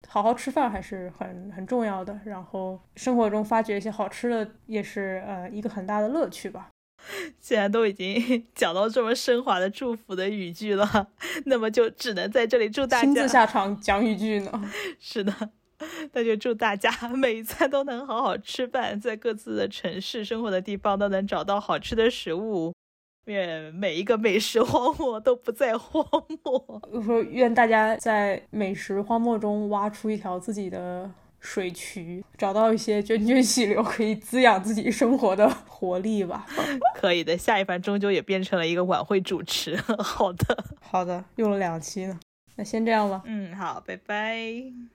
好好吃饭还是很很重要的。然后生活中发掘一些好吃的，也是呃一个很大的乐趣吧。既然都已经 讲到这么升华的祝福的语句了，那么就只能在这里祝大家亲自下场讲语句呢。是的，那就祝大家每一餐都能好好吃饭，在各自的城市生活的地方都能找到好吃的食物。愿每一个美食荒漠都不再荒漠。我说，愿大家在美食荒漠中挖出一条自己的水渠，找到一些涓涓细流，可以滋养自己生活的活力吧。可以的，下一番终究也变成了一个晚会主持。好的，好的，用了两期呢，那先这样吧。嗯，好，拜拜。